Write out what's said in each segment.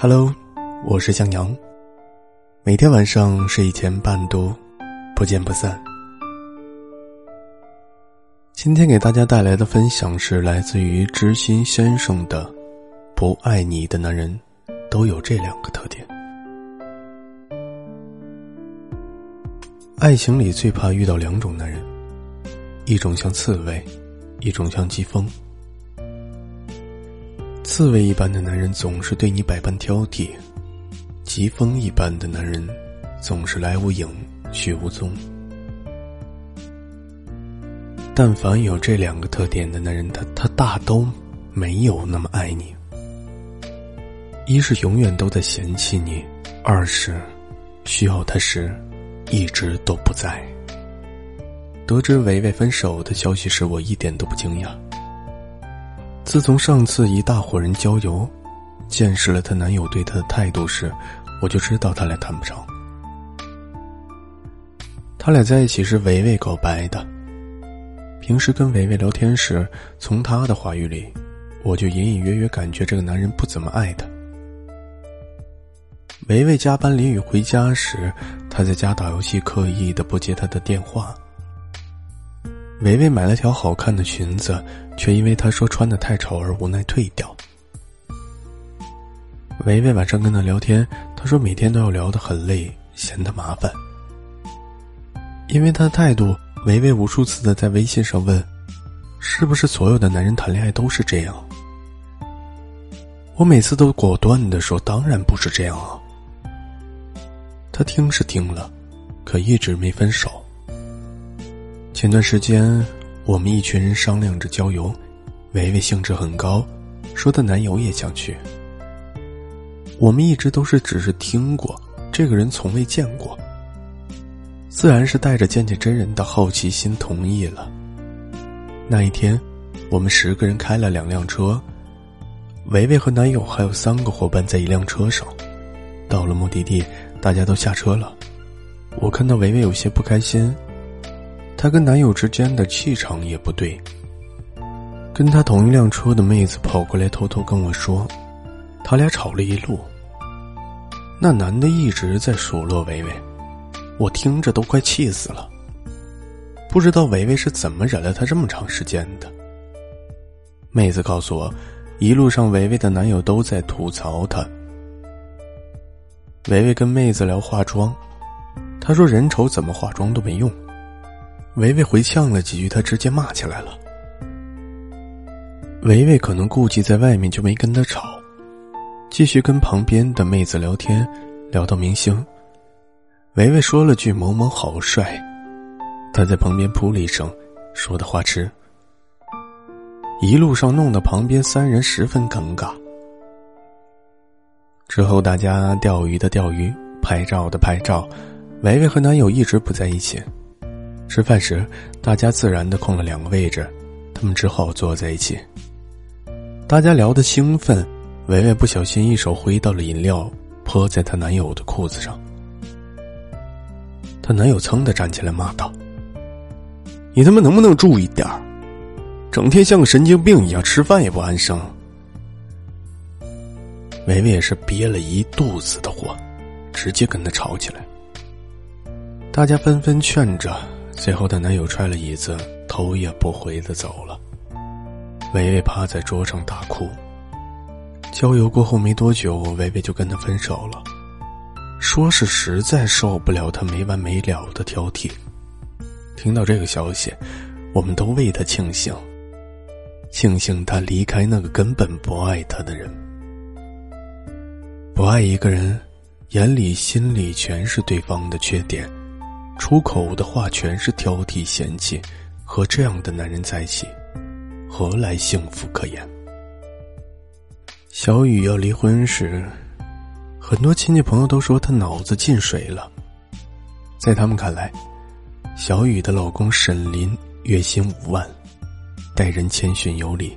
Hello，我是向阳。每天晚上睡前伴读，不见不散。今天给大家带来的分享是来自于知心先生的：“不爱你的男人，都有这两个特点。爱情里最怕遇到两种男人，一种像刺猬，一种像疾风。刺猬一般的男人总是对你百般挑剔，疾风一般的男人总是来无影去无踪。”但凡有这两个特点的男人，他他大都没有那么爱你。一是永远都在嫌弃你，二是需要他时一直都不在。得知维维分手的消息时，我一点都不惊讶。自从上次一大伙人郊游，见识了她男友对她的态度时，我就知道他俩谈不上。他俩在一起是维维告白的。平时跟维维聊天时，从他的话语里，我就隐隐约约感觉这个男人不怎么爱她。维维加班淋雨回家时，他在家打游戏，刻意的不接他的电话。维维买了条好看的裙子，却因为他说穿的太丑而无奈退掉。维维晚上跟他聊天，他说每天都要聊得很累，嫌他麻烦。因为他的态度。维维无数次的在微信上问：“是不是所有的男人谈恋爱都是这样？”我每次都果断的说：“当然不是这样啊。”他听是听了，可一直没分手。前段时间，我们一群人商量着郊游，维维兴致很高，说她男友也想去。我们一直都是只是听过，这个人从未见过。自然是带着见见真人的好奇心同意了。那一天，我们十个人开了两辆车，维维和男友还有三个伙伴在一辆车上。到了目的地，大家都下车了。我看到维维有些不开心，她跟男友之间的气场也不对。跟她同一辆车的妹子跑过来，偷偷跟我说，他俩吵了一路。那男的一直在数落维维。我听着都快气死了。不知道维维是怎么忍了他这么长时间的。妹子告诉我，一路上维维的男友都在吐槽她。维维跟妹子聊化妆，她说人丑怎么化妆都没用。维维回呛了几句，他直接骂起来了。维维可能顾忌在外面，就没跟他吵，继续跟旁边的妹子聊天，聊到明星。维维说了句“某某好帅”，他在旁边扑了一声，说的花痴。一路上弄得旁边三人十分尴尬。之后大家钓鱼的钓鱼，拍照的拍照，维维和男友一直不在一起。吃饭时，大家自然的空了两个位置，他们只好坐在一起。大家聊得兴奋，维维不小心一手挥到了饮料，泼在她男友的裤子上。她男友噌的站起来骂道：“你他妈能不能注意点儿？整天像个神经病一样，吃饭也不安生。”维维也是憋了一肚子的火，直接跟他吵起来。大家纷纷劝着，最后她男友踹了椅子，头也不回的走了。维维趴在桌上大哭。郊游过后没多久，维维就跟他分手了。说是实在受不了他没完没了的挑剔。听到这个消息，我们都为他庆幸，庆幸他离开那个根本不爱他的人。不爱一个人，眼里心里全是对方的缺点，出口的话全是挑剔嫌弃，和这样的男人在一起，何来幸福可言？小雨要离婚时。很多亲戚朋友都说她脑子进水了。在他们看来，小雨的老公沈林月薪五万，待人谦逊有礼，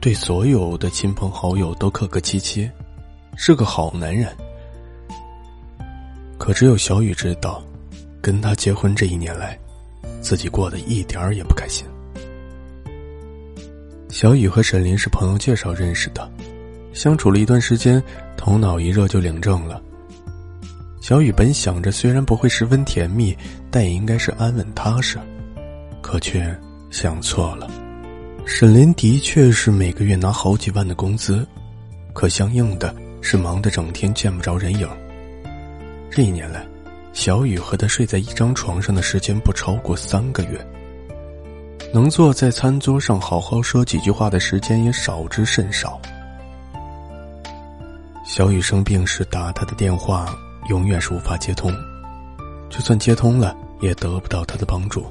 对所有的亲朋好友都客客气气，是个好男人。可只有小雨知道，跟他结婚这一年来，自己过得一点儿也不开心。小雨和沈林是朋友介绍认识的，相处了一段时间，头脑一热就领证了。小雨本想着，虽然不会十分甜蜜，但也应该是安稳踏实，可却想错了。沈林的确是每个月拿好几万的工资，可相应的是忙得整天见不着人影。这一年来，小雨和他睡在一张床上的时间不超过三个月，能坐在餐桌上好好说几句话的时间也少之甚少。小雨生病时打他的电话。永远是无法接通，就算接通了，也得不到他的帮助。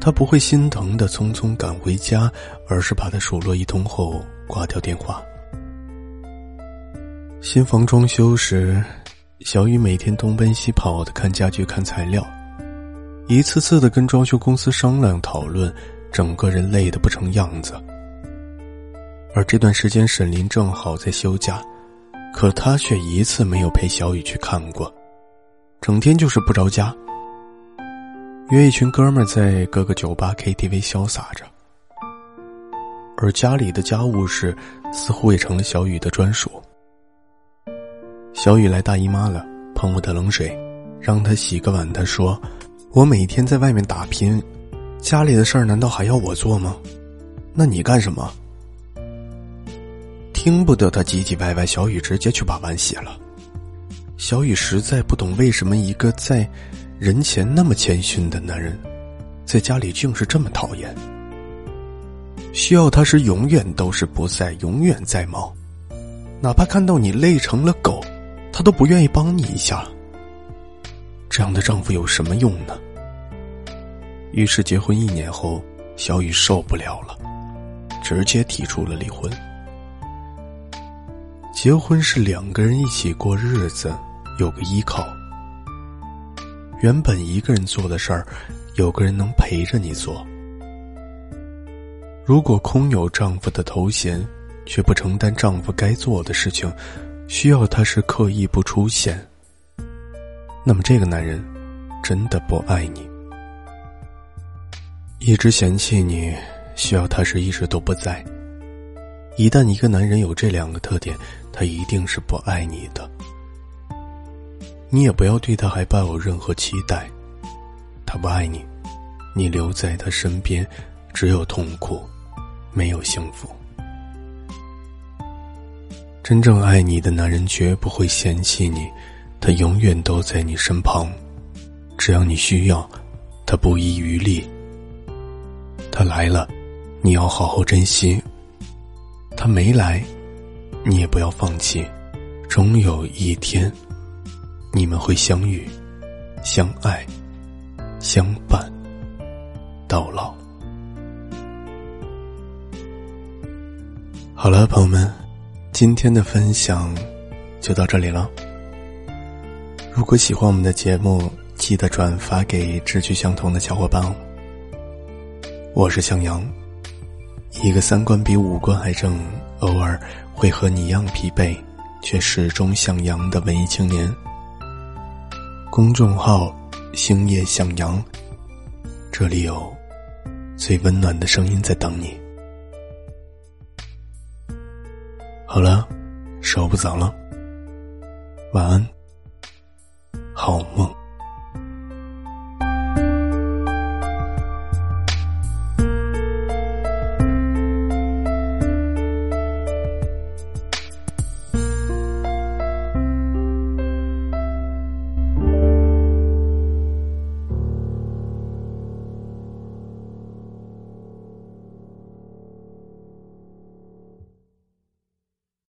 他不会心疼的匆匆赶回家，而是把他数落一通后挂掉电话。新房装修时，小雨每天东奔西跑的看家具、看材料，一次次的跟装修公司商量讨论，整个人累得不成样子。而这段时间，沈林正好在休假。可他却一次没有陪小雨去看过，整天就是不着家。约一群哥们在各个酒吧、KTV 潇洒着，而家里的家务事似乎也成了小雨的专属。小雨来大姨妈了，碰我的冷水，让她洗个碗。她说：“我每天在外面打拼，家里的事儿难道还要我做吗？那你干什么？”听不得他唧唧歪歪，小雨直接去把碗洗了。小雨实在不懂为什么一个在人前那么谦逊的男人，在家里竟是这么讨厌。需要他时永远都是不在，永远在忙，哪怕看到你累成了狗，他都不愿意帮你一下。这样的丈夫有什么用呢？于是结婚一年后，小雨受不了了，直接提出了离婚。结婚是两个人一起过日子，有个依靠。原本一个人做的事儿，有个人能陪着你做。如果空有丈夫的头衔，却不承担丈夫该做的事情，需要他时刻意不出现，那么这个男人真的不爱你。一直嫌弃你，需要他时一直都不在。一旦一个男人有这两个特点，他一定是不爱你的。你也不要对他还抱有任何期待，他不爱你，你留在他身边，只有痛苦，没有幸福。真正爱你的男人绝不会嫌弃你，他永远都在你身旁，只要你需要，他不遗余力。他来了，你要好好珍惜。他没来，你也不要放弃，终有一天，你们会相遇、相爱、相伴到老。好了，朋友们，今天的分享就到这里了。如果喜欢我们的节目，记得转发给志趣相同的小伙伴哦。我是向阳。一个三观比五官还正，偶尔会和你一样疲惫，却始终向阳的文艺青年。公众号“星夜向阳”，这里有最温暖的声音在等你。好了，时候不早了，晚安，好梦。